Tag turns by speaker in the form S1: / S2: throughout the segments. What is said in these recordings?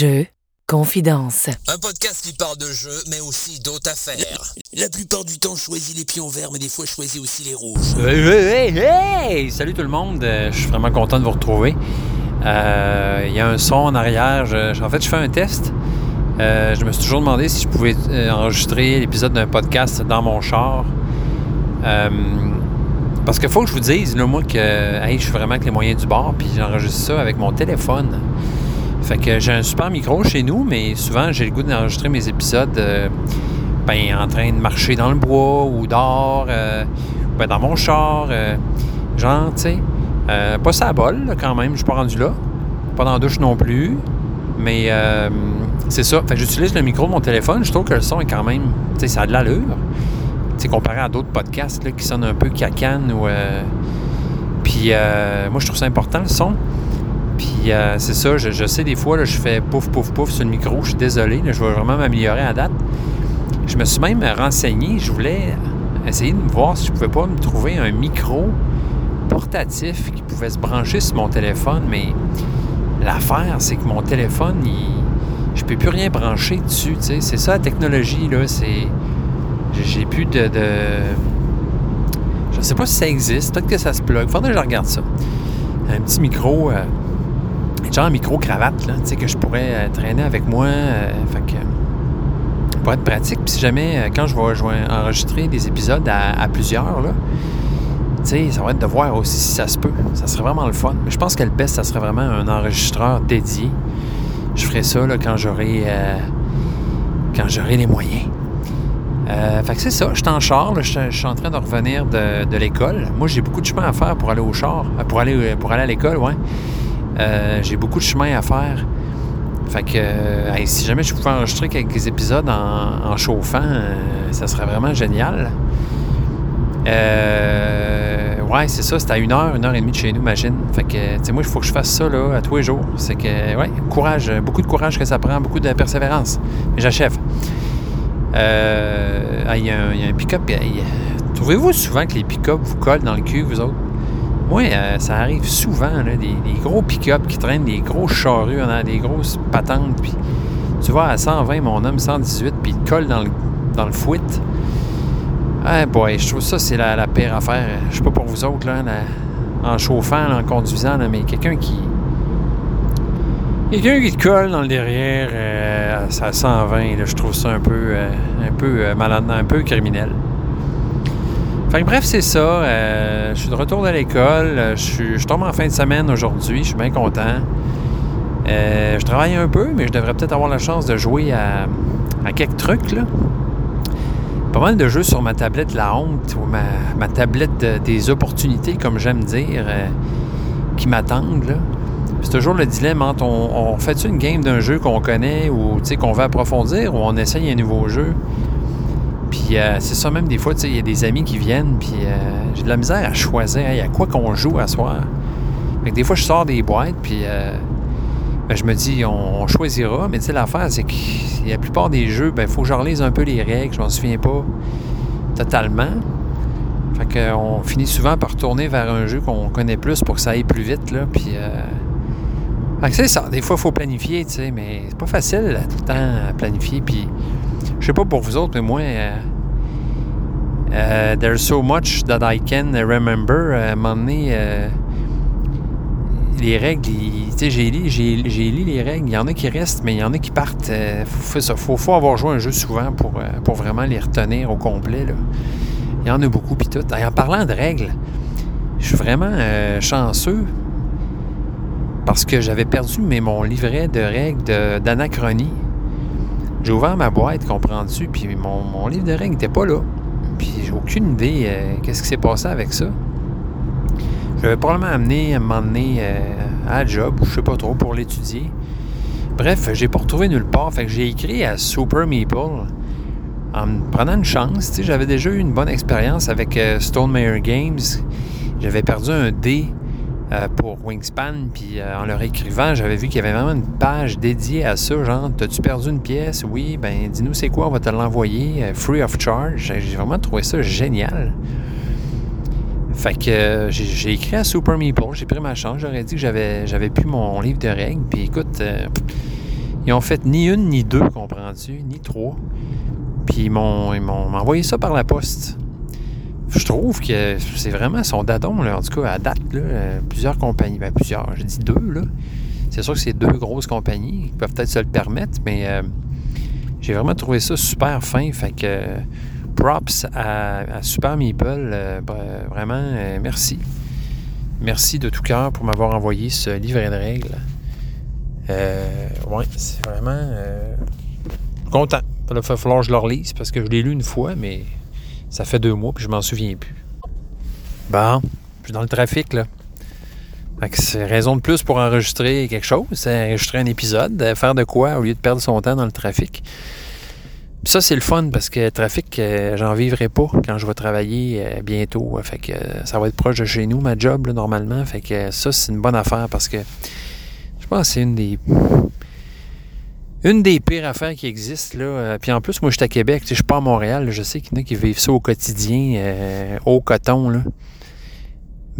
S1: Jeux, confidence.
S2: Un podcast qui parle de jeux, mais aussi d'autres affaires. La plupart du temps, je choisis les pions verts, mais des fois, je choisis aussi les rouges.
S3: Hey, hey, hey, hey! Salut tout le monde, Euh, je suis vraiment content de vous retrouver. Euh, Il y a un son en arrière. Je- en fait, je fais un test. Euh, je me suis toujours demandé si je pouvais enregistrer l'épisode d'un podcast dans mon char. Euh, parce qu'il faut que je vous dise, là, moi, que hey, je suis vraiment avec les moyens du bord, puis j'enregistre ça avec mon téléphone. Fait que j'ai un super micro chez nous, mais souvent, j'ai le goût d'enregistrer mes épisodes euh, ben, en train de marcher dans le bois ou dehors, euh, ben, dans mon char. euh, genre, tu euh, pas ça à bol, là, quand même, je suis pas rendu là. Pas dans la douche non plus. Mais c'est ça. Fait que j'utilise le micro de mon téléphone. Je trouve que le son est quand même, tu sais, ça a de l'allure. Tu sais, comparé à d'autres podcasts là, qui sonnent un peu cacane ou. Puis moi, je trouve ça important, le son. Puis euh, c'est ça, je, sais des fois, je fais pouf, pouf, pouf sur le micro. Je suis désolé, je vais vraiment m'améliorer à date. Je me suis même renseigné. Je voulais essayer de me voir si je pouvais pas me trouver un micro portatif qui pouvait se brancher sur mon téléphone, mais l'affaire, c'est que mon téléphone, il, je peux plus rien brancher dessus. C'est ça la technologie, là. C'est. j'ai- J'ai plus de, de- Je sais pas si ça existe. Peut-être que ça se plug. Faudrait que je regarde ça. Un petit micro. euh, genre micro-cravate, tu sais, que je pourrais euh, traîner avec moi. euh, fait que pour être pratique. Puis si jamais, euh, quand je vais, enregistrer des épisodes à, plusieurs, là, ça va être de voir aussi si ça se peut. Ça serait vraiment le fun. Mais je pense que le best, ça serait vraiment un enregistreur dédié. Je ferai ça là, quand j'aurai euh, quand j'aurai les moyens. Euh, fait que c'est ça, je suis en char, je suis- je suis en train de revenir de, de l'école. Moi, j'ai beaucoup de chemin à faire pour aller au char, euh, pour aller, euh, pour aller à l'école, ouais. Euh, j'ai beaucoup de chemin à faire. Fait que euh, si jamais je pouvais enregistrer quelques épisodes en, chauffant, euh, ça serait vraiment génial. Ouais, c'est ça, c'est à une heure, une heure et demie de chez nous, imagine. Fait que, tu sais, moi, il faut que je fasse ça, là, à tous les jours. C'est que, ouais, courage, beaucoup de courage que ça prend, beaucoup de persévérance. Mais j'achève. Il y, a un- il y a un pick-up. Trouvez-vous souvent que les pick-up vous collent dans le cul, vous autres? Moi, euh, ça arrive souvent, là, des, gros pick-up qui traînent des gros charrues, des grosses patentes, puis tu vas à 120, mon homme, 118, puis il te colle dans le, dans le fouet. Ah boy, je trouve ça, c'est la, pire affaire. Je sais pas pour vous autres, là, en chauffant, en conduisant, mais quelqu'un qui... Quelqu'un qui te colle dans le derrière, euh, à 120, là, je trouve ça un peu, euh, un peu malade, un peu criminel. Bref, c'est ça. euh, je suis de retour de l'école. euh, Je, tombe en fin de semaine aujourd'hui. Je suis bien content. Euh, je travaille un peu, mais je devrais peut-être avoir la chance de jouer à, quelques trucs. Là. Pas mal de jeux sur ma tablette La Honte ou ma, tablette de- des opportunités, comme j'aime dire, qui m'attendent. C'est toujours le dilemme entre on, on fait une game d'un jeu qu'on connaît ou qu'on veut approfondir ou on essaye un nouveau jeu? Puis euh, c'est ça même des fois, il y a des amis qui viennent, puis euh, j'ai de la misère à choisir, il y a quoi qu'on joue à soir? Fait que des fois, je sors des boîtes, puis euh, ben, je me dis, on, choisira, mais tu sais, l'affaire, c'est que la plupart des jeux, ben, il faut que je relise un peu les règles, je m'en souviens pas totalement. Fait que, on finit souvent par retourner vers un jeu qu'on connaît plus pour que ça aille plus vite, là, puis... c'est ça, des fois, il faut planifier, tu sais, mais c'est pas facile, tout le temps, à planifier, puis... Je sais pas pour vous autres, mais moi, euh, there's so much that I can remember. Euh, à un moment donné, euh, les règles, j'ai lu, j'ai, lu les règles. Il y en a qui restent, mais il y en a qui partent. Il faut, faut, avoir joué un jeu souvent pour, pour vraiment les retenir au complet. Il y en a beaucoup, puis tout. Et en parlant de règles, je suis vraiment chanceux parce que j'avais perdu mon livret de règles d'anachronie. J'ai ouvert ma boîte, comprends-tu, puis mon, mon livre de règles n'était pas là. Puis j'ai aucune idée euh, qu'est-ce qui s'est passé avec ça. Je l'avais probablement donné euh, à la job, ou je sais pas trop, pour l'étudier. Bref, j'ai pas retrouvé nulle part. Fait que j'ai écrit à Super Meeple en me prenant une chance. J'avais déjà eu une bonne expérience avec euh, Games. J'avais perdu un dé euh, pour Wingspan, puis euh, en leur écrivant, j'avais vu qu'il y avait vraiment une page dédiée à ça, genre, t'as-tu perdu une pièce? Oui, ben dis-nous c'est quoi, on va te l'envoyer, euh, free of charge. J'ai vraiment trouvé ça génial. Fait que j'ai- écrit à Super Meeple, j'ai pris ma chance, j'aurais dit que j'avais plus mon livre de règles, puis écoute, ils ont fait ni une, ni deux, comprends-tu, ni trois. Puis ils m'ont envoyé ça par la poste. Je trouve que c'est vraiment son dadon, en tout cas, à date, là, euh, plusieurs compagnies, ben plusieurs, j'ai dit deux, là. C'est sûr que c'est deux grosses compagnies qui peuvent peut-être se le permettre, mais euh, j'ai vraiment trouvé ça super fin. Fait que props à, Super Meeple. Euh, vraiment, merci. Merci de tout cœur pour m'avoir envoyé ce livret de règles. Ouais, c'est vraiment content. Il va falloir que je le relise parce que je l'ai lu une fois, mais ça fait deux mois puis je m'en souviens plus. Bon, je suis dans le trafic là. C'est raison de plus pour enregistrer quelque chose, enregistrer un épisode, euh, faire de quoi au lieu de perdre son temps dans le trafic. ça, c'est le fun parce que le trafic, euh, j'en vivrai pas quand je vais travailler euh, bientôt. Fait que ça va être proche de chez nous, ma job, normalement. Fait que ça, c'est une bonne affaire parce que je pense que c'est une des une des pires affaires qui existent. Là. Puis en plus, moi, je suis à Québec. Je suis pas à Montréal. Je sais qu'il y en a qui vivent ça au quotidien, au coton. Là.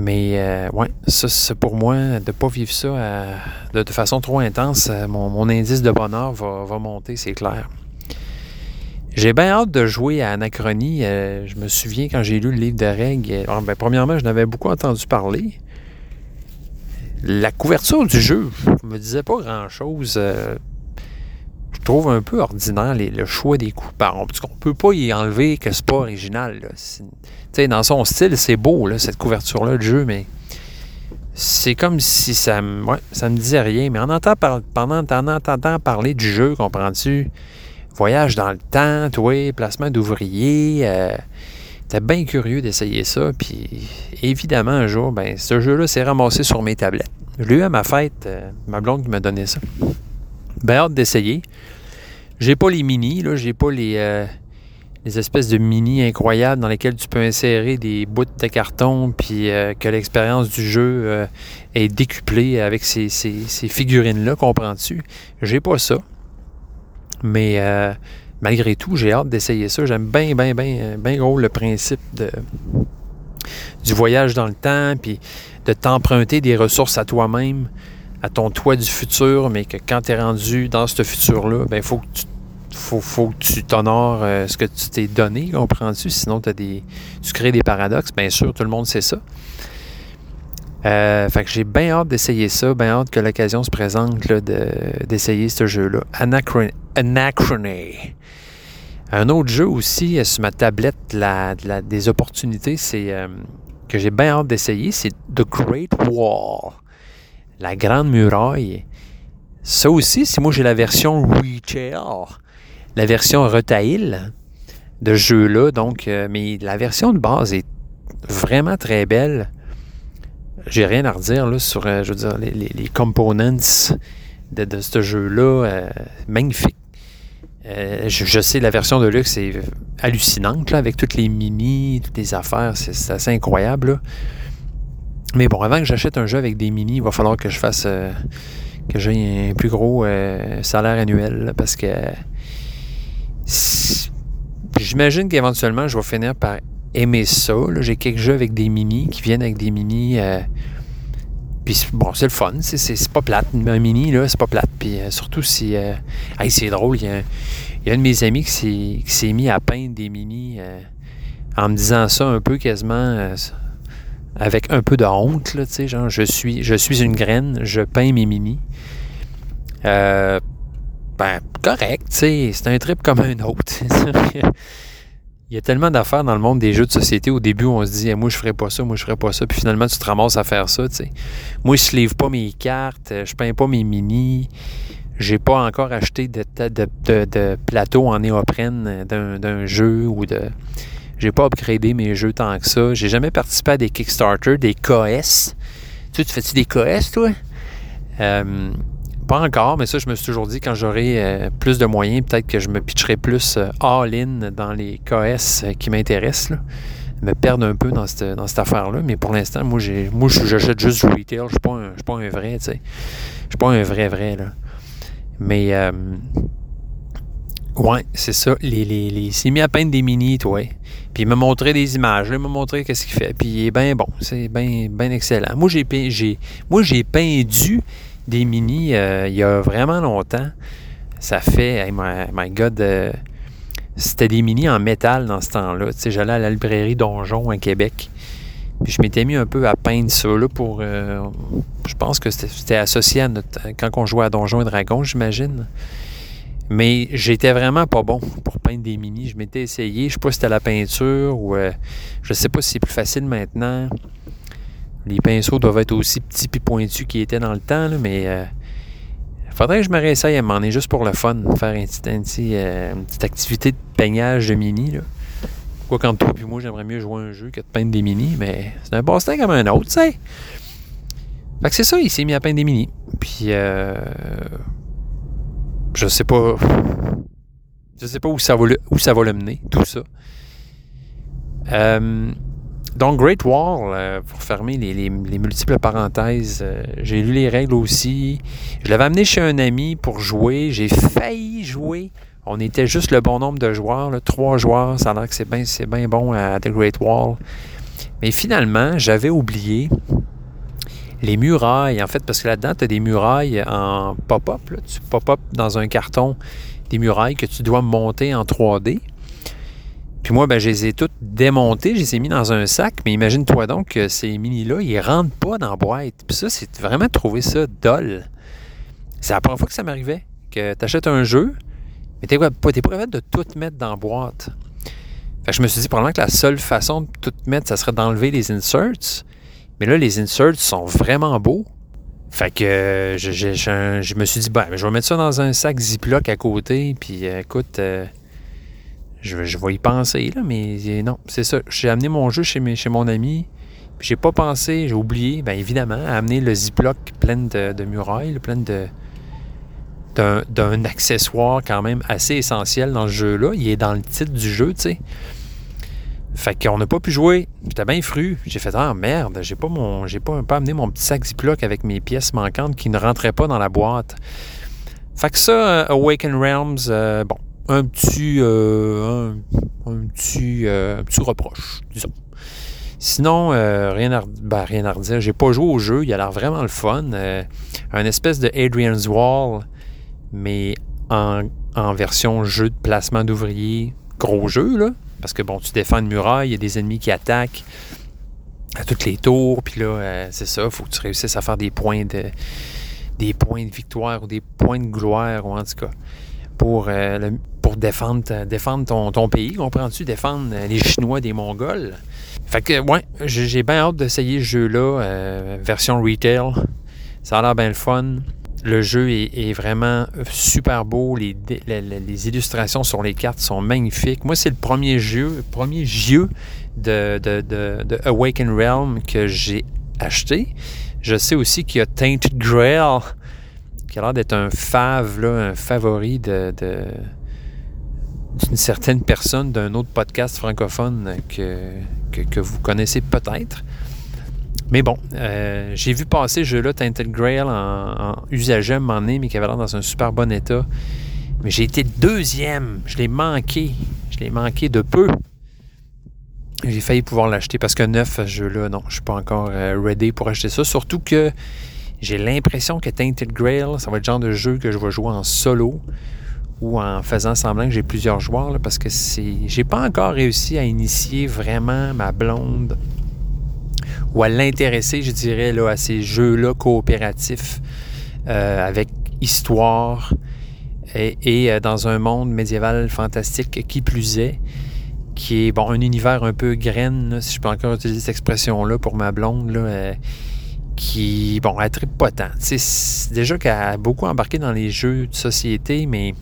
S3: Mais euh, ouais, ça, c'est pour moi, de pas vivre ça euh, de, façon trop intense, euh, mon, indice de bonheur va, monter, c'est clair. J'ai bien hâte de jouer à Anachronie. je me souviens quand j'ai lu le livre de règles. Ben, premièrement, je n'avais beaucoup entendu parler. La couverture du jeu ne me disait pas grand-chose. Je trouve un peu ordinaire le choix des coups. on ne peut pas y enlever que c'est pas original. Dans son style, c'est beau, cette couverture-là de jeu, mais c'est comme si ça me, me disait rien. Mais en, entend pendant, en entendant parler du jeu, comprends-tu? Voyage dans le temps, toi, placement d'ouvriers. Euh, T'es bien curieux d'essayer ça. Puis évidemment, un jour, ben, ce jeu-là s'est ramassé sur mes tablettes. Je l'ai eu à ma fête, euh, ma blonde m'a donné ça. Ben hâte d'essayer. J'ai pas les mini, là, j'ai pas les. Euh, des espèces de mini incroyables dans lesquels tu peux insérer des bouts de carton, puis euh, que l'expérience du jeu euh, est décuplée avec ces, figurines-là, comprends-tu? J'ai pas ça. Mais malgré tout, j'ai hâte d'essayer ça. J'aime bien, bien, bien, bien gros le principe de, du voyage dans le temps, puis de t'emprunter des ressources à toi-même, à ton toit du futur, mais que quand tu es rendu dans ce futur-là, ben faut que tu t'honores euh, ce que tu t'es donné, comprends-tu? Sinon, des, tu crées des paradoxes. Bien sûr, tout le monde sait ça. Euh, fait que j'ai bien hâte d'essayer ça, bien hâte que l'occasion se présente d'essayer ce jeu-là. Anachrony. Un autre jeu aussi euh, sur ma tablette la, des opportunités, c'est que j'ai bien hâte d'essayer, c'est The Great Wall. La Grande Muraille. Ça aussi, si moi j'ai la version retail, la version retail de ce jeu-là. Donc, euh, mais la version de base est vraiment très belle. J'ai rien à redire là, sur euh, je veux dire, les, components de, ce jeu-là. Euh, magnifique. Je, sais, la version de luxe est hallucinante, là, avec toutes les mini, toutes les affaires. C'est assez incroyable. Mais bon, avant que j'achète un jeu avec des mini, il va falloir que je fasse. que j'ai un plus gros salaire annuel. parce que J'imagine qu'éventuellement, je vais finir par aimer ça. J'ai quelques jeux avec des mini qui viennent avec des mini. Euh, puis bon, c'est le fun. C'est pas plate. Un mini, là, c'est pas plate. Puis euh, surtout si. Euh, c'est drôle. Il y, a, un de mes amis qui s'est mis à peindre des mini en me disant ça un peu quasiment avec un peu de honte. Là, genre, je suis, je suis une graine, je peins mes mini. Euh, ben, correct, c'est un trip comme un autre. Il y a tellement d'affaires dans le monde des jeux de société. Au début, on se dit, moi, je ferais pas ça, moi, je ferais pas ça. Puis finalement, tu te ramasses à faire ça. Moi, je ne livre pas mes cartes, je peins pas mes mini. J'ai pas encore acheté de, de, plateau en néoprène d'un jeu ou de. J'ai pas upgradé mes jeux tant que ça. J'ai jamais participé à des Kickstarter, des KS. Tu, sais, tu fais-tu des KS, toi? Euh, pas encore, mais ça, je me suis toujours dit, quand j'aurai euh, plus de moyens, peut-être que je me pitcherai plus euh, all-in dans les KS qui m'intéressent. Me perdre un peu dans cette, dans cette affaire-là. Mais pour l'instant, moi, j'ai, moi j'achète juste du retail. Je ne suis, pas un vrai, tu sais. Je suis pas un vrai, vrai, là. Mais, ouais, c'est ça. Les, les, les, mis à peindre des mini, toi. Il m'a montré des images. Il m'a montré qu'est-ce qu'il fait. Puis il est bien bon. C'est bien ben excellent. Moi, j'ai, j'ai, moi, j'ai peint du des mini euh, il y a vraiment longtemps. Ça fait, hey, my, God, euh, c'était des mini en métal dans ce temps-là. Tu sais, j'allais à la librairie Donjon à Québec. Puis je m'étais mis un peu à peindre ça là, pour. euh, je pense que c'était- associé à notre. Quand on jouait à Donjons et Dragons, j'imagine. Mais j'étais vraiment pas bon pour peindre des mini. Je m'étais essayé. Je sais pas si c'était la peinture ou. euh, je sais pas si c'est plus facile maintenant. Les pinceaux doivent être aussi petits et pointus qu'ils étaient dans le temps, mais. euh, faudrait que je me réessaye à moment donné, juste pour le fun, faire euh, une petite activité de peignage de mini. Quoi qu'entre toi et moi, j'aimerais mieux jouer un jeu que de peindre des mini, mais c'est un passe-temps comme un autre, tu sais. Fait que c'est ça, il s'est mis à peindre des mini. Puis, euh, je sais pas. Je sais pas où ça va le, où ça va mener, tout ça. Euh, donc, Great Wall, euh, pour fermer les, les- les multiples parenthèses, euh, j'ai lu les règles aussi. Je l'avais amené chez un ami pour jouer. J'ai failli jouer. On était juste le bon nombre de joueurs, trois joueurs. Ça a l'air que c'est bien c'est bien bon à The Great Wall. Mais finalement, j'avais oublié les murailles. En fait, parce que là-dedans, tu as des murailles en pop-up. Tu pop-up dans un carton des murailles que tu dois monter en 3D. Puis moi, ben, je les ai toutes démontées, je les ai mis dans un sac, mais imagine-toi donc que ces mini-là, ils rentrent pas dans la boîte. Puis ça, c'est vraiment trouver ça dole. C'est la première fois que ça m'arrivait, que tu achètes un jeu, mais tu n'es pas capable de tout mettre dans la boîte. Fait que je me suis dit probablement que la seule façon de tout mettre, ça serait d'enlever les inserts. Mais là, les inserts sont vraiment beaux. Fait que je, je- je- me suis dit, ben, je vais mettre ça dans un sac Ziploc à côté, puis euh, écoute, euh, je, je vais y penser, là, mais euh, non, c'est ça. J'ai amené mon jeu chez, mes- chez mon ami, puis j'ai pas pensé, j'ai oublié, bien évidemment, à amener le Ziploc plein de, de murailles, plein de d'un accessoire quand même assez essentiel dans ce jeu-là. Il est dans le titre du jeu, tu sais. Fait qu'on n'a pas pu jouer. J'étais bien fru. J'ai fait Ah merde, j'ai pas mon. J'ai pas, pas amené mon petit sac Ziploc avec mes pièces manquantes qui ne rentraient pas dans la boîte. Fait que ça, euh, Awaken Realms, euh, bon, un petit. euh, un, petit. un petit reproche, disons. Sinon, rien, à, ben, rien à redire. J'ai pas joué au jeu. Il a l'air vraiment le fun. Un espèce de Adrian's Wall, mais en, en version jeu de placement d'ouvriers. Gros jeu, là. Parce que bon, tu défends une muraille, il y a des ennemis qui attaquent à toutes les tours, puis là, euh, c'est ça, il faut que tu réussisses à faire des points de des points de victoire ou des points de gloire, ou en tout cas, pour, euh, pour défendre, défendre ton, pays, comprends-tu? Défendre euh, les Chinois des Mongols. Fait que, ouais, j'ai bien hâte d'essayer ce jeu-là, version retail. Ça a l'air bien le fun. Le jeu est, vraiment super beau. Les, illustrations sur les cartes sont magnifiques. Moi, c'est le premier jeu, premier jeu de, de, Awaken Realm que j'ai acheté. Je sais aussi qu'il y a Tainted Grail, qui a l'air d'être un fave, là, un favori d'une certaine personne d'un autre podcast francophone que vous connaissez peut-être. Mais bon, euh, j'ai vu passer ce jeu-là, Tainted Grail, en, en usagé à donné, mais qui avait l'air dans un super bon état. Mais j'ai été deuxième. Je l'ai manqué. Je l'ai manqué de peu. J'ai failli pouvoir l'acheter parce que neuf, ce jeu-là, non, je suis pas encore euh, ready pour acheter ça. Surtout que j'ai l'impression que Tainted Grail, ça va être le genre de jeu que je vais jouer en solo ou en faisant semblant que j'ai plusieurs joueurs parce que c'est j'ai pas encore réussi à initier vraiment ma blonde ou à l'intéresser, je dirais, là, à ces jeux-là coopératifs euh, avec histoire et, euh, dans un monde médiéval fantastique qui plus est, qui est bon un univers un peu graine, si je peux encore utiliser cette expression-là pour ma blonde, là, euh, qui, bon, elle tripe pas tant. Déjà qu'elle a beaucoup embarqué dans les jeux de société, mais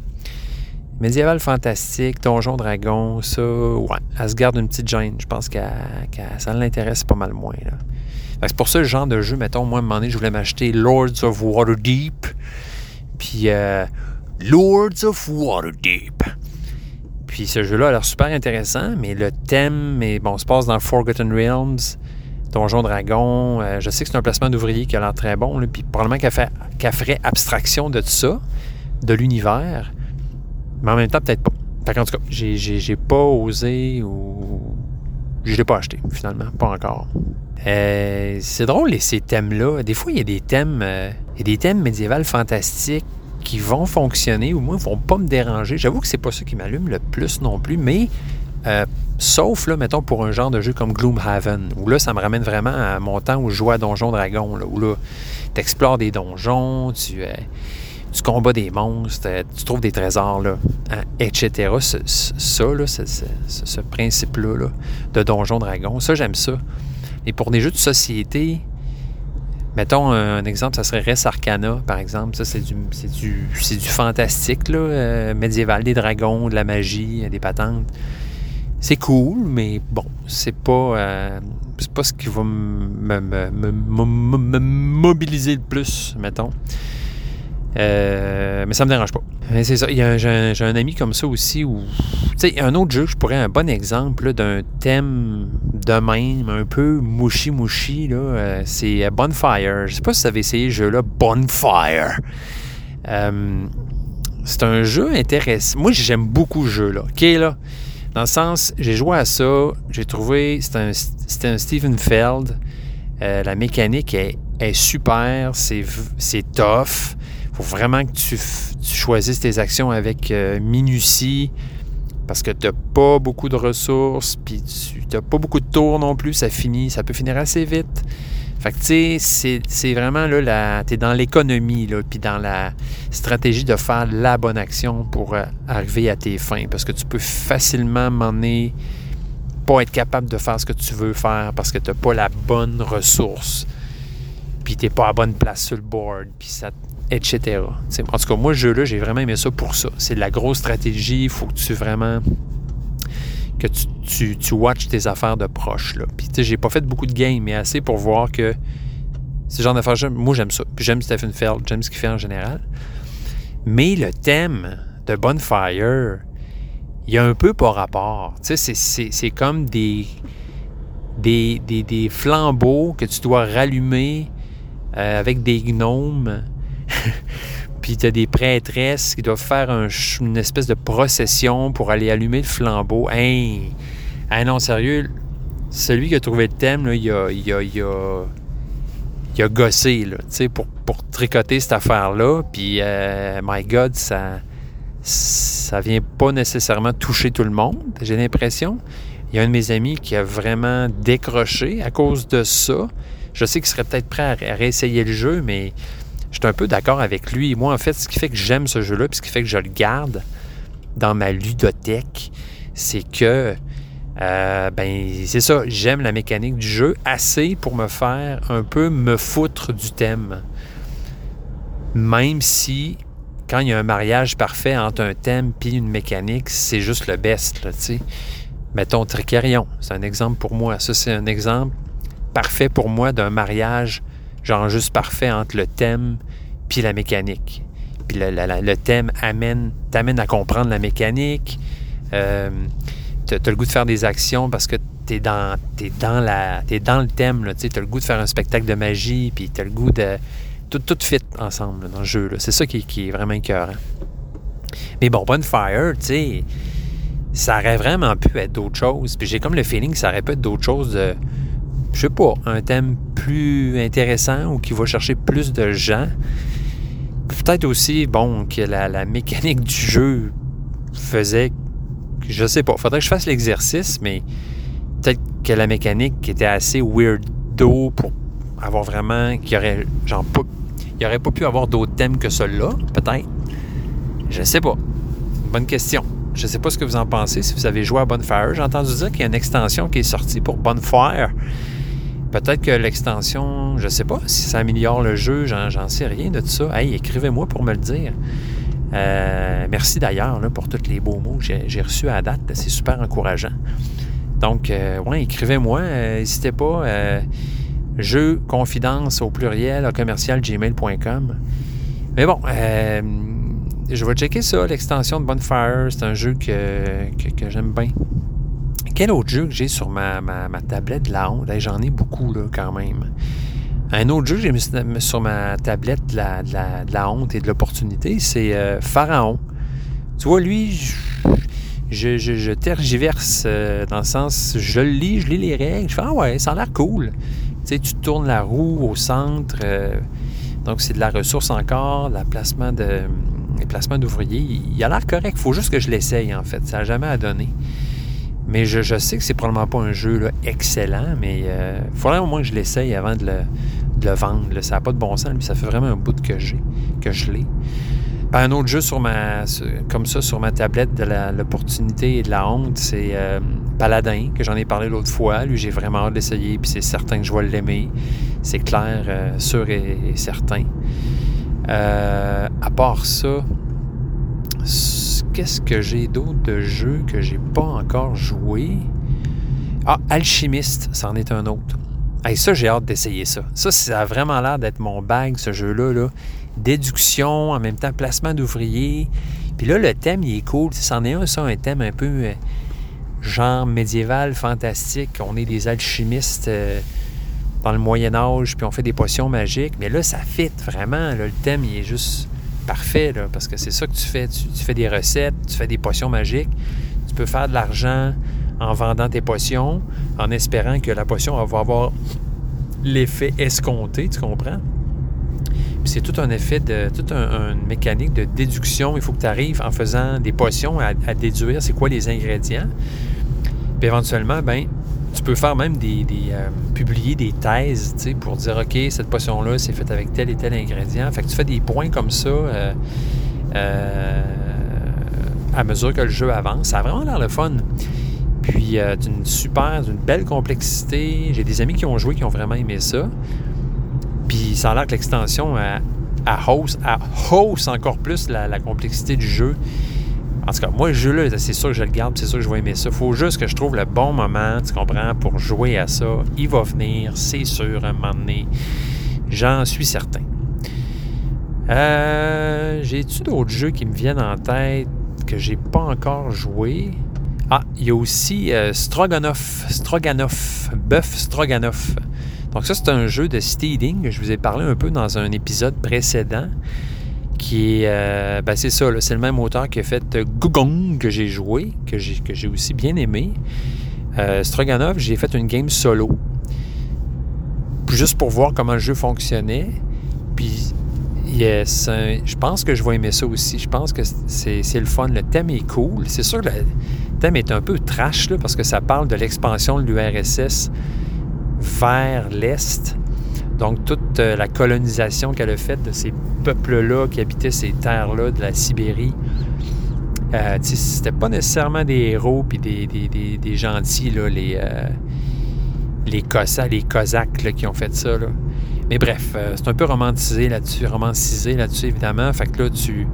S3: médiéval fantastique, Donjon Dragon, ça, ouais, elle se garde une petite gêne. Je pense que ça l'intéresse pas mal moins. C'est pour ça genre de jeu, mettons, moi, à un moment donné, je voulais m'acheter Lords of Waterdeep. Puis euh, Lords of Waterdeep. Puis ce jeu-là a l'air super intéressant, mais le thème, est, bon, se passe dans Forgotten Realms, Donjon Dragon. euh, je sais que c'est un placement d'ouvrier qui a l'air très bon, là, puis probablement qu'elle ferait abstraction de tout ça, de l'univers, mais en même temps, peut-être pas. Fait qu'en tout cas, j'ai, pas osé ou. Je l'ai pas acheté, finalement. Pas encore. Euh, c'est drôle, ces thèmes-là. Des fois, il y a des thèmes. euh, il y a des thèmes médiévaux fantastiques qui vont fonctionner, ou moins vont pas me déranger. J'avoue que c'est pas ça qui m'allume le plus non plus, mais euh, sauf, là, mettons, pour un genre de jeu comme Gloomhaven, où là, ça me ramène vraiment à mon temps où je jouais à Donjon Dragon, là, où là, tu explores des donjons, tu, tu combats des monstres, euh, tu trouves des trésors, là, hein, etc. Ça, ce, principe-là là, de Donjon Dragon, ça, j'aime ça. Et pour des jeux de société, mettons un, exemple, ça serait Res Arcana, par exemple. Ça, c'est du, du, du fantastique, là, médiéval, des dragons, de la magie, des patentes c'est cool, mais bon, c'est pas, euh, c'est pas ce qui va me, mobiliser le plus, mettons. Euh, mais ça me dérange pas. C'est ça. J'ai un, ami comme ça aussi où. Tu sais, un autre jeu, je pourrais un bon exemple d'un thème de même, un peu mouchi-mouchi, euh, c'est Bonfire. Je sais pas si vous avez essayé ce jeu-là, Bonfire. c'est un jeu intéressant. Moi, j'aime beaucoup ce jeu-là. OK, là? Dans le sens, j'ai joué à ça, j'ai trouvé, c'était un, un, Stephen Feld. Euh, la mécanique est, super, c'est tough. Faut vraiment que tu, choisisses tes actions avec euh, minutie parce que tu n'as pas beaucoup de ressources, puis tu n'as pas beaucoup de tours non plus, ça finit, ça peut finir assez vite. Fait que, tu sais, c'est vraiment là, tu es dans l'économie, là, puis dans la stratégie de faire la bonne action pour euh, arriver à tes fins. Parce que tu peux facilement m'emmener pas être capable de faire ce que tu veux faire parce que tu n'as pas la bonne ressource. Puis tu n'es pas à bonne place sur le board, puis ça, etc. en tout cas, moi, ce jeu-là, j'ai vraiment aimé ça pour ça. C'est de la grosse stratégie. Il faut que tu vraiment que tu, tu, watches tes affaires de proche. Là. Puis, tu j'ai pas fait beaucoup de games, mais assez pour voir que ce genre d'affaires, moi, j'aime ça. J'aime Stephen Feld, j'aime ce qu'il fait en général. Mais le thème de Bonfire, il y a un peu par rapport. Tu sais, c'est comme des, des, des, flambeaux que tu dois rallumer euh, avec des gnomes. puis tu as des prêtresses qui doivent faire une espèce de procession pour aller allumer le flambeau. Hein? non, sérieux, celui qui a trouvé le thème, il, a, il, a, il, a, il a gossé là, pour, pour tricoter cette affaire-là. Puis, euh, my God, ça ça vient pas nécessairement toucher tout le monde, j'ai l'impression. Il y a un de mes amis qui a vraiment décroché à cause de ça. Je sais qu'il serait peut-être prêt à réessayer le jeu, mais je suis un peu d'accord avec lui. Moi, en fait, ce qui fait que j'aime ce jeu-là, puis ce qui fait que je le garde dans ma ludothèque, c'est que, euh, ben, c'est ça, j'aime la mécanique du jeu assez pour me faire un peu me foutre du thème. Même si, quand il y a un mariage parfait entre un thème et une mécanique, c'est juste le best, tu sais. Mettons Tricarion, c'est un exemple pour moi. Ça, c'est un exemple parfait pour moi d'un mariage genre juste parfait entre le thème puis la mécanique. Puis le, thème amène, t'amène à comprendre la mécanique. Euh, tu as, le goût de faire des actions parce que tu es dans, es dans, la, es dans le thème. Tu as le goût de faire un spectacle de magie, puis tu as le goût de... Tout, tout fit ensemble dans le jeu. C'est ça qui, est vraiment écœurant. Mais bon, Bonfire, tu ça aurait vraiment pu être d'autres choses. Puis j'ai comme le feeling que ça aurait pu être d'autres choses je sais pas, un thème plus intéressant ou qui va chercher plus de gens. Peut-être aussi, bon, que la, mécanique du jeu faisait. Je sais pas, faudrait que je fasse l'exercice, mais peut-être que la mécanique était assez weirdo pour avoir vraiment. qu'il y aurait, genre, pas. Il aurait pas pu avoir d'autres thèmes que ceux-là, peut-être. Je sais pas. Bonne question. Je sais pas ce que vous en pensez si vous avez joué à Bonfire. J'ai entendu dire qu'il y a une extension qui est sortie pour Bonfire. Peut-être que l'extension, je sais pas si ça améliore le jeu, j'en sais rien de tout ça. Hey, écrivez-moi pour me le dire. Euh, merci d'ailleurs pour tous les beaux mots que j'ai reçus à date. C'est super encourageant. Donc, euh, ouais, écrivez-moi. Euh, n'hésitez pas. jeu confidence au pluriel à commercial gmail.com. Mais bon, je vais checker ça, l'extension de Bonfire. C'est un jeu que j'aime bien. Quel autre jeu que j'ai sur ma, tablette de la honte? J'en ai beaucoup, là, quand même. Un autre jeu que j'ai sur ma tablette de la, honte et de l'opportunité, c'est euh, Pharaon. Tu vois, lui, je, tergiverse euh, dans le sens, je le lis, je lis les règles, je fais Ah ouais, ça a l'air cool. Tu sais, tu tournes la roue au centre, euh, donc c'est de la ressource encore, la placement de, placements d'ouvriers. Il a l'air correct. Il faut juste que je l'essaye, en fait. Ça n'a jamais à donner. Mais je, sais que c'est probablement pas un jeu excellent, mais il euh, faudrait au moins que je l'essaye avant de le, vendre. Ça n'a pas de bon sens, mais ça fait vraiment un bout que j'ai, que je l'ai. un autre jeu sur ma, comme ça sur ma tablette de l'opportunité et de la honte, c'est euh, Paladin, que j'en ai parlé l'autre fois. Lui, j'ai vraiment hâte de l'essayer, puis c'est certain que je vais l'aimer. C'est clair, euh, sûr et, certain. à part ça, qu'est-ce que j'ai d'autre de jeux que j'ai pas encore joué? Ah, Alchimiste, c'en est un autre. Hey, ça, j'ai hâte d'essayer ça. Ça, ça a vraiment l'air d'être mon bag, ce jeu-là. Là. Déduction, en même temps placement d'ouvriers. Puis là, le thème, il est cool. C'en est un, ça, un thème un peu euh, genre médiéval, fantastique. On est des alchimistes euh, dans le Moyen Âge, puis on fait des potions magiques. Mais là, ça fit vraiment. le thème, il est juste parfait, parce que c'est ça que tu fais. Tu, fais des recettes, tu fais des potions magiques. Tu peux faire de l'argent en vendant tes potions, en espérant que la potion va avoir l'effet escompté, tu comprends? C'est tout un effet de. toute une mécanique de déduction. Il faut que tu arrives en faisant des potions à, à déduire c'est quoi les ingrédients. Puis éventuellement, ben tu peux faire même des, euh, publier des thèses pour dire OK, cette potion-là, c'est faite avec tel et tel ingrédient. Fait que tu fais des points comme ça euh, euh, à mesure que le jeu avance. Ça a vraiment l'air le fun. Puis d'une super, d'une belle complexité. J'ai des amis qui ont joué qui ont vraiment aimé ça. Puis ça a l'air que l'extension hausse, hausse encore plus la complexité du jeu. En tout cas, moi, le jeu-là, c'est sûr que je le garde, c'est sûr que je vais aimer ça. Il faut juste que je trouve le bon moment, tu comprends, pour jouer à ça. Il va venir, c'est sûr, à un moment donné. J'en suis certain. Euh, J'ai-tu d'autres jeux qui me viennent en tête que j'ai pas encore joué? Ah, il y a aussi euh, Stroganoff, Stroganoff, Bœuf Stroganoff. Donc ça, c'est un jeu de steeding que je vous ai parlé un peu dans un épisode précédent qui euh, ben c'est ça, c'est le même auteur qui a fait euh, Gugong que j'ai joué, que j'ai, aussi bien aimé. Euh, Stroganov, j'ai fait une game solo, juste pour voir comment le jeu fonctionnait. Puis, yes, je pense que je vais aimer ça aussi. Je pense que c'est, c'est le fun. Le thème est cool. C'est sûr que le thème est un peu trash, là, parce que ça parle de l'expansion de l'URSS vers l'Est. Donc, toute euh, la colonisation qu'elle a faite de ces peuples-là qui habitaient ces terres-là de la Sibérie, euh, c'était pas nécessairement des héros puis des, des, gentils, là, les, euh, les Cossacks, Cosaques qui ont fait ça. Mais bref, c'est un peu romantisé là-dessus, romancisé là-dessus, évidemment. Fait que là, tu.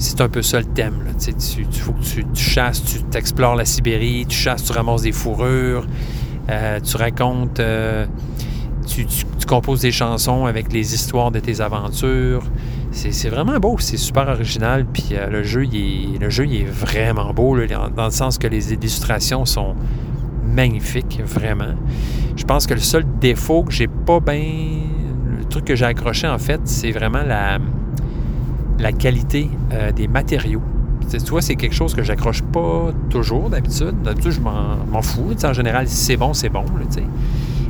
S3: C'est un peu ça le thème. Tu, que tu, chasses, tu t'explores la Sibérie, tu chasses, tu ramasses des fourrures, tu racontes tu, composes des chansons avec les histoires de tes aventures. C'est vraiment beau, c'est super original. Puis euh, le jeu, il est, le jeu, il est vraiment beau, dans le sens que les illustrations sont magnifiques, vraiment. Je pense que le seul défaut que j'ai pas bien. Le truc que j'ai accroché, en fait, c'est vraiment la, qualité euh, des matériaux. Tu vois, c'est quelque chose que j'accroche pas toujours d'habitude. D'habitude, je m'en fous. en général, si c'est bon, c'est bon.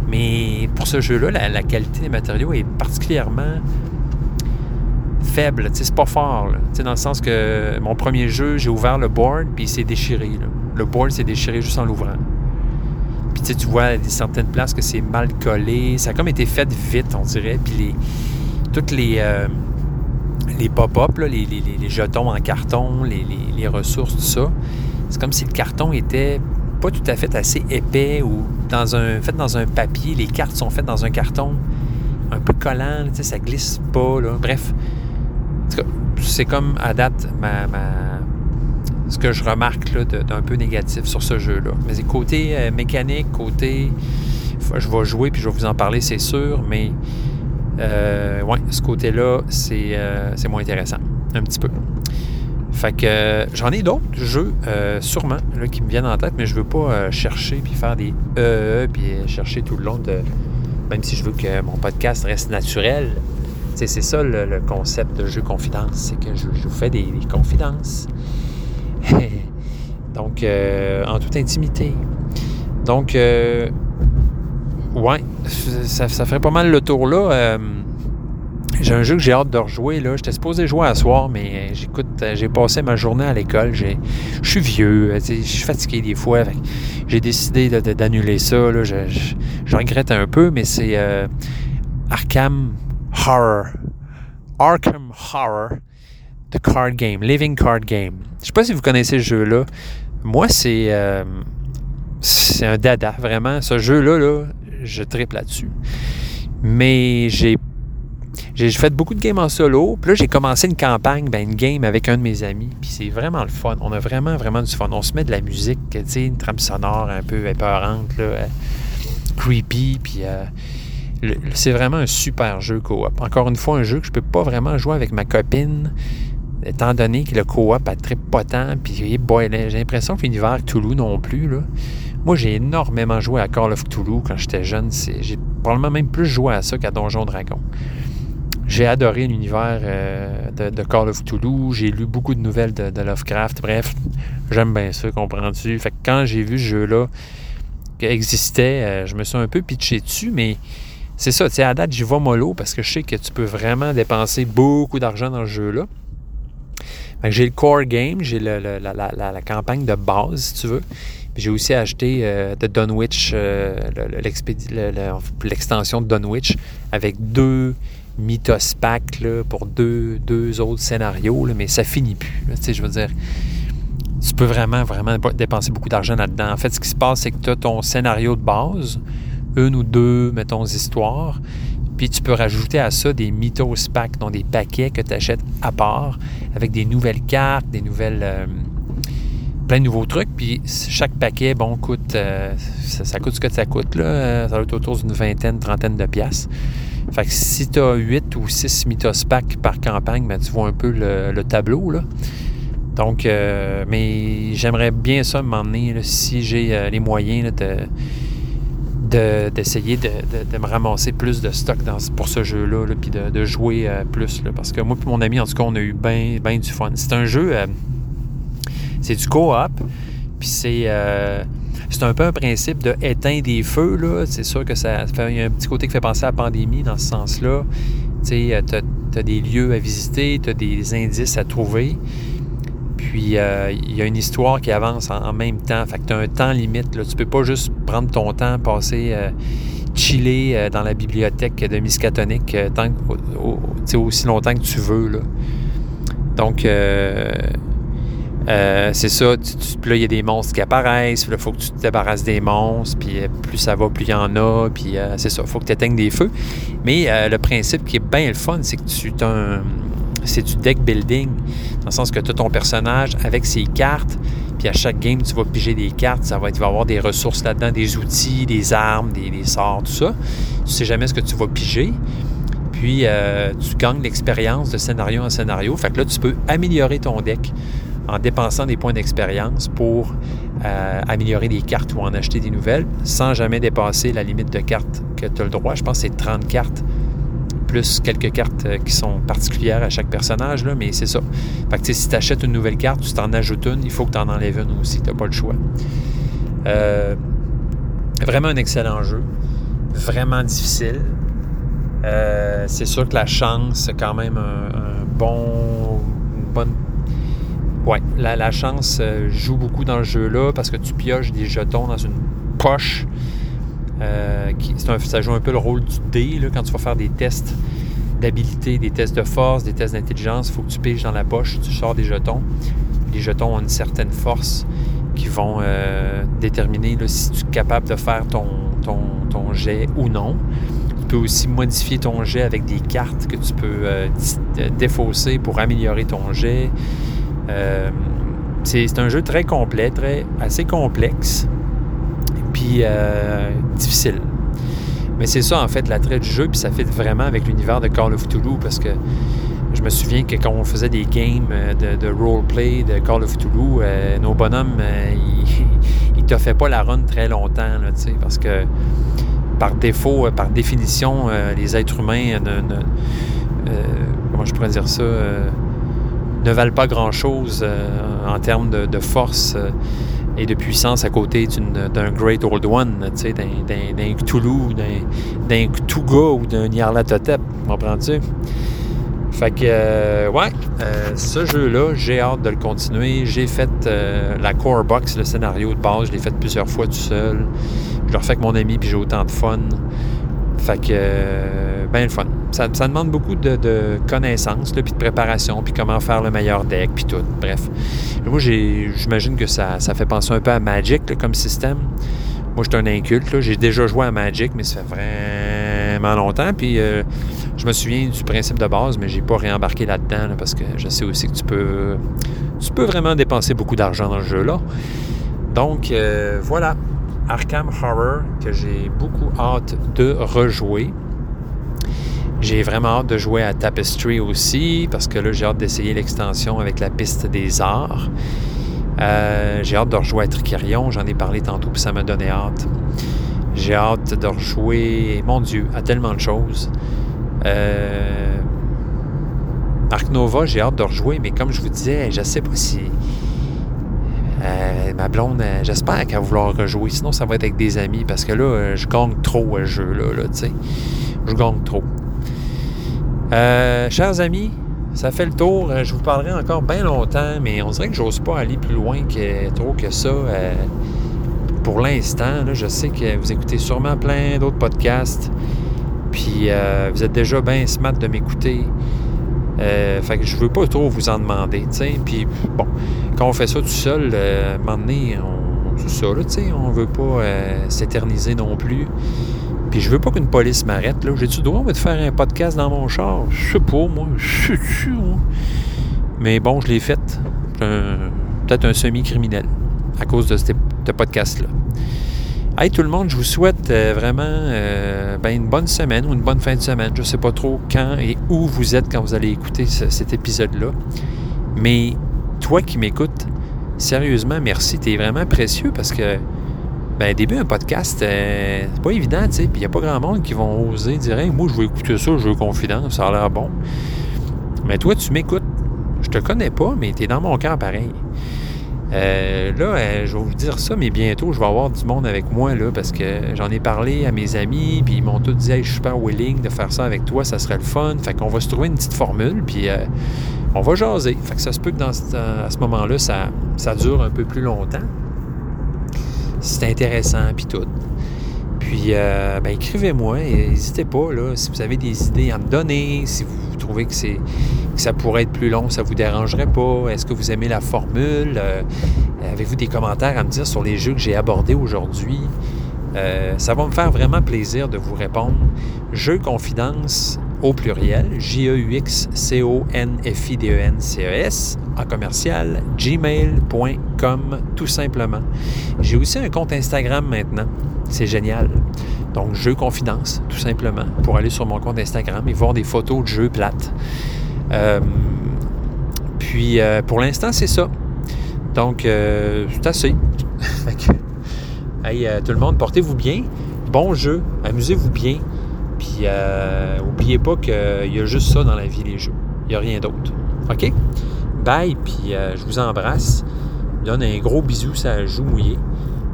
S3: Mais pour ce jeu-là, la, qualité des matériaux est particulièrement faible. C'est pas fort. Dans le sens que mon premier jeu, j'ai ouvert le board, puis il s'est déchiré. Le board s'est déchiré juste en l'ouvrant. Puis tu vois à certaines places que c'est mal collé. Ça a comme été fait vite, on dirait. Puis les, toutes les, euh, les pop-up, les, les, jetons en carton, les, ressources, tout ça, c'est comme si le carton était pas tout à fait assez épais ou dans un, fait dans un papier. Les cartes sont faites dans un carton un peu collant, sais, ça glisse pas. Là. Bref, c'est comme à date ma, ce que je remarque d'un peu négatif sur ce jeu-là. Mais côté euh, mécanique, côté. Je vais jouer puis je vais vous en parler, c'est sûr, mais euh, ouais, ce côté-là, c'est euh, moins intéressant. Un petit peu. Fait que euh, j'en ai d'autres jeux, euh, sûrement, là, qui me viennent en tête, mais je veux pas euh, chercher puis faire des E, puis chercher tout le long de. Même si je veux que mon podcast reste naturel. C'est ça le, concept de jeu confidence, c'est que je, vous fais des, confidences. Donc, en toute intimité. Donc, ouais, ça, ferait pas mal le tour là. J'ai un jeu que j'ai hâte de rejouer. Là. J'étais supposé jouer à soir, mais euh, j'écoute, euh, j'ai passé ma journée à l'école. Je suis vieux, je suis fatigué des fois. J'ai décidé d'annuler ça. Là. Je, regrette un peu, mais c'est Arkham Horror. Arkham Horror. The Card Game. Living Card Game. Je sais pas si vous connaissez ce jeu-là. Moi, c'est c'est un dada, vraiment. Ce jeu-là, là, je triple là-dessus. Mais j'ai j'ai fait beaucoup de games en solo. Puis là, j'ai commencé une campagne, ben, une game avec un de mes amis. Puis c'est vraiment le fun. On a vraiment, vraiment du fun. On se met de la musique, tu une trame sonore un peu épeurante, là, euh, creepy. Puis euh, c'est vraiment un super jeu coop. Encore une fois, un jeu que je peux pas vraiment jouer avec ma copine, étant donné que le coop a très potent. Puis j'ai l'impression que l'univers Toulouse non plus, là. Moi, j'ai énormément joué à Call of Cthulhu quand j'étais jeune. J'ai probablement même plus joué à ça qu'à Donjon Dragon. J'ai adoré l'univers euh, de, Call of Cthulhu. J'ai lu beaucoup de nouvelles de, Lovecraft. Bref, j'aime bien ça, comprends-tu? Fait que quand j'ai vu ce jeu-là qui existait, euh, je me suis un peu pitché dessus, mais c'est ça, tu à date, j'y vais mollo parce que je sais que tu peux vraiment dépenser beaucoup d'argent dans ce jeu-là. J'ai le core game, j'ai la, campagne de base, si tu veux. J'ai aussi acheté euh, Dunwich, euh, l'extension de Dunwich, avec deux mythos packs pour deux, deux, autres scénarios, mais ça finit plus. je veux dire, tu peux vraiment, vraiment dépenser beaucoup d'argent là-dedans. En fait, ce qui se passe, c'est que tu as ton scénario de base, une ou deux, mettons, histoires, puis tu peux rajouter à ça des mythos packs, donc des paquets que tu achètes à part, avec des nouvelles cartes, des nouvelles... Euh, plein de nouveaux trucs. Puis chaque paquet, bon, coûte. Euh, ça, coûte ce que ça coûte, là. Ça va être autour d'une vingtaine, trentaine de piastres. Fait que si tu as 8 ou 6 mythos packs par campagne, ben, tu vois un peu le, tableau, là. Donc, euh, mais j'aimerais bien ça m'emmener, si j'ai euh, les moyens de, d'essayer de, me ramasser plus de stock dans, pour ce jeu-là, puis de, jouer plus. parce que moi et mon ami, en tout cas, on a eu bien ben du fun. C'est un jeu c'est du co-op. Puis c'est, euh, c'est un peu un principe de éteindre des feux. Là. C'est sûr que ça, fait, il y a un petit côté qui fait penser à la pandémie dans ce sens-là. Tu as, as des lieux à visiter, tu as des indices à trouver. Puis euh, il y a une histoire qui avance en, même temps. Fait que tu as un temps limite. Là. Tu peux pas juste prendre ton temps, passer, euh, chiller dans la bibliothèque de Miskatonic tant, aussi longtemps que tu veux. Donc, euh, c'est ça, là, il y a des monstres qui apparaissent, il faut que tu te débarrasses des monstres, puis euh, plus ça va, plus il y en a, puis euh, c'est ça, il faut que tu éteignes des feux. Mais le principe qui est bien le fun, c'est que tu un, c'est du deck building, dans le sens que tu as ton personnage avec ses cartes, puis à chaque game, tu vas piger des cartes, ça va, il va y avoir des ressources là-dedans, des outils, des armes, des, des, sorts, tout ça. Tu sais jamais ce que tu vas piger. Puis tu gagnes l'expérience de scénario en scénario. Fait que là, tu peux améliorer ton deck en dépensant des points d'expérience pour euh, améliorer des cartes ou en acheter des nouvelles sans jamais dépasser la limite de cartes que tu as le droit. Je pense que c'est 30 cartes plus quelques cartes euh, qui sont particulières à chaque personnage, là, mais c'est ça. Fait que si tu achètes une nouvelle carte, tu t'en ajoutes une, il faut que tu en enlèves une aussi, tu n'as pas le choix. Euh, vraiment un excellent jeu, vraiment difficile. c'est sûr que la chance, c'est quand même un, bon, une bonne oui, la, chance euh, joue beaucoup dans le jeu-là parce que tu pioches des jetons dans une poche. Euh, ça joue un peu le rôle du dé quand tu vas faire des tests d'habilité, des tests de force, des tests d'intelligence. Il faut que tu piges dans la poche, tu sors des jetons. Les jetons ont une certaine force qui vont euh, déterminer si tu es capable de faire ton, ton, ton, jet ou non. Tu peux aussi modifier ton jet avec des cartes que tu peux défausser pour améliorer ton jet. Euh, c'est un jeu très complet, très, assez complexe, puis euh, difficile. Mais c'est ça, en fait, l'attrait du jeu, puis ça fait vraiment avec l'univers de Call of Cthulhu, parce que je me souviens que quand on faisait des games euh, de, de roleplay de Call of Cthulhu, nos bonhommes, ils, ne te fait pas la run très longtemps, là, parce que par défaut, par définition, les êtres humains, comment je pourrais dire ça, ne valent pas grand-chose euh, en termes de, force euh, et de puissance à côté d'un Great Old One, d'un Cthulhu, d'un Cthulhu ou d'un Nyarlathotep, comprends-tu? Fait que, euh, ouais, ce jeu-là, j'ai hâte de le continuer. J'ai fait la core box, le scénario de base, je l'ai fait plusieurs fois tout seul. Je le refais avec mon ami, puis j'ai autant de fun. Fait que, ben le fun. Ça, demande beaucoup de, connaissances, puis de préparation, puis comment faire le meilleur deck, puis tout. Bref. Moi, j'imagine que ça, fait penser un peu à Magic comme système. Moi, je suis un inculte. J'ai déjà joué à Magic, mais ça fait vraiment longtemps. Puis euh, je me souviens du principe de base, mais j'ai pas réembarqué là-dedans parce que je sais aussi que tu peux, tu peux vraiment dépenser beaucoup d'argent dans le jeu-là. Donc euh, voilà, Arkham Horror que j'ai beaucoup hâte de rejouer. J'ai vraiment hâte de jouer à Tapestry aussi parce que là j'ai hâte d'essayer l'extension avec la piste des arts. Euh, j'ai hâte de rejouer à Tricarion, j'en ai parlé tantôt, puis ça m'a donné hâte. J'ai hâte de rejouer, mon Dieu, à tellement de choses. Euh, Arc Nova, j'ai hâte de rejouer, mais comme je vous disais, je sais pas si. Euh, ma blonde, euh, j'espère qu'elle va vouloir rejouer. Sinon, ça va être avec des amis parce que là, je gagne trop à ce jeu-là, là, tu sais. Je gagne trop. Chers amis, ça fait le tour. Euh, je vous parlerai encore bien longtemps, mais on dirait que j'ose pas aller plus loin que trop que ça. Euh, pour l'instant, je sais que vous écoutez sûrement plein d'autres podcasts. Puis euh, vous êtes déjà bien smart de m'écouter. fait que je veux pas trop vous en demander, Puis bon, quand on fait ça tout seul, à un moment donné, on, tout ça, là, on veut pas s'éterniser non plus. Puis je veux pas qu'une police m'arrête. Là. J'ai-tu droit de faire un podcast dans mon char? Je sais pas, moi. Je sais moi. Mais bon, je l'ai fait. Peut-être un semi-criminel à cause de ce podcast-là. Hey tout le monde, je vous souhaite euh, vraiment euh, ben, une bonne semaine ou une bonne fin de semaine. Je ne sais pas trop quand et où vous êtes quand vous allez écouter cet épisode-là. Mais toi qui m'écoutes, sérieusement, merci. Tu es vraiment précieux parce que ben, début, un podcast, euh, c'est pas évident, tu sais. Puis il n'y a pas grand monde qui vont oser dire Moi, je vais écouter ça, je veux confidence, ça a l'air bon. Mais toi, tu m'écoutes. Je te connais pas, mais tu es dans mon cœur pareil. Euh, là, euh, je vais vous dire ça, mais bientôt, je vais avoir du monde avec moi, là, parce que j'en ai parlé à mes amis, puis ils m'ont tous dit hey, je suis super willing de faire ça avec toi, ça serait le fun. Fait qu'on va se trouver une petite formule, puis on va jaser. Fait que ça se peut que dans à ce moment-là, ça, ça dure un peu plus longtemps c'est intéressant, puis tout. Puis, euh, ben, écrivez-moi, n'hésitez pas, là, si vous avez des idées à me donner, si vous trouvez que, ça pourrait être plus long, ça vous dérangerait pas, est-ce que vous aimez la formule, euh, avez-vous des commentaires à me dire sur les jeux que j'ai abordés aujourd'hui? Euh, ça va me faire vraiment plaisir de vous répondre. Jeux confidence au pluriel, J-E-U-X-C-O-N-F-I-D-E-N-C-E-S, en commercial, gmail.com, tout simplement. J'ai aussi un compte Instagram maintenant. C'est génial. Donc, Jeux Confidence, tout simplement, pour aller sur mon compte Instagram et voir des photos de jeux plates. Euh, puis, euh, pour l'instant, c'est ça. Donc, euh, c'est assez. hey, tout le monde, portez-vous bien. Bon jeu. Amusez-vous bien. Puis, euh, oubliez pas qu'il y a juste ça dans la vie, les jeux. Il n'y a rien d'autre. OK? Bye, puis euh, je vous embrasse. Je vous donne un gros bisou, ça joue mouillé.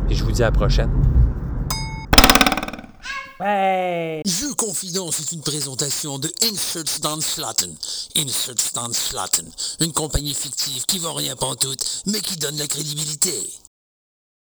S3: Et je vous dis à la prochaine.
S2: Ouais. Jeu Confidence est une présentation de Inserts Down Slatten. Inserts Down Slatten, une compagnie fictive qui vend rien pantoute, mais qui donne la crédibilité.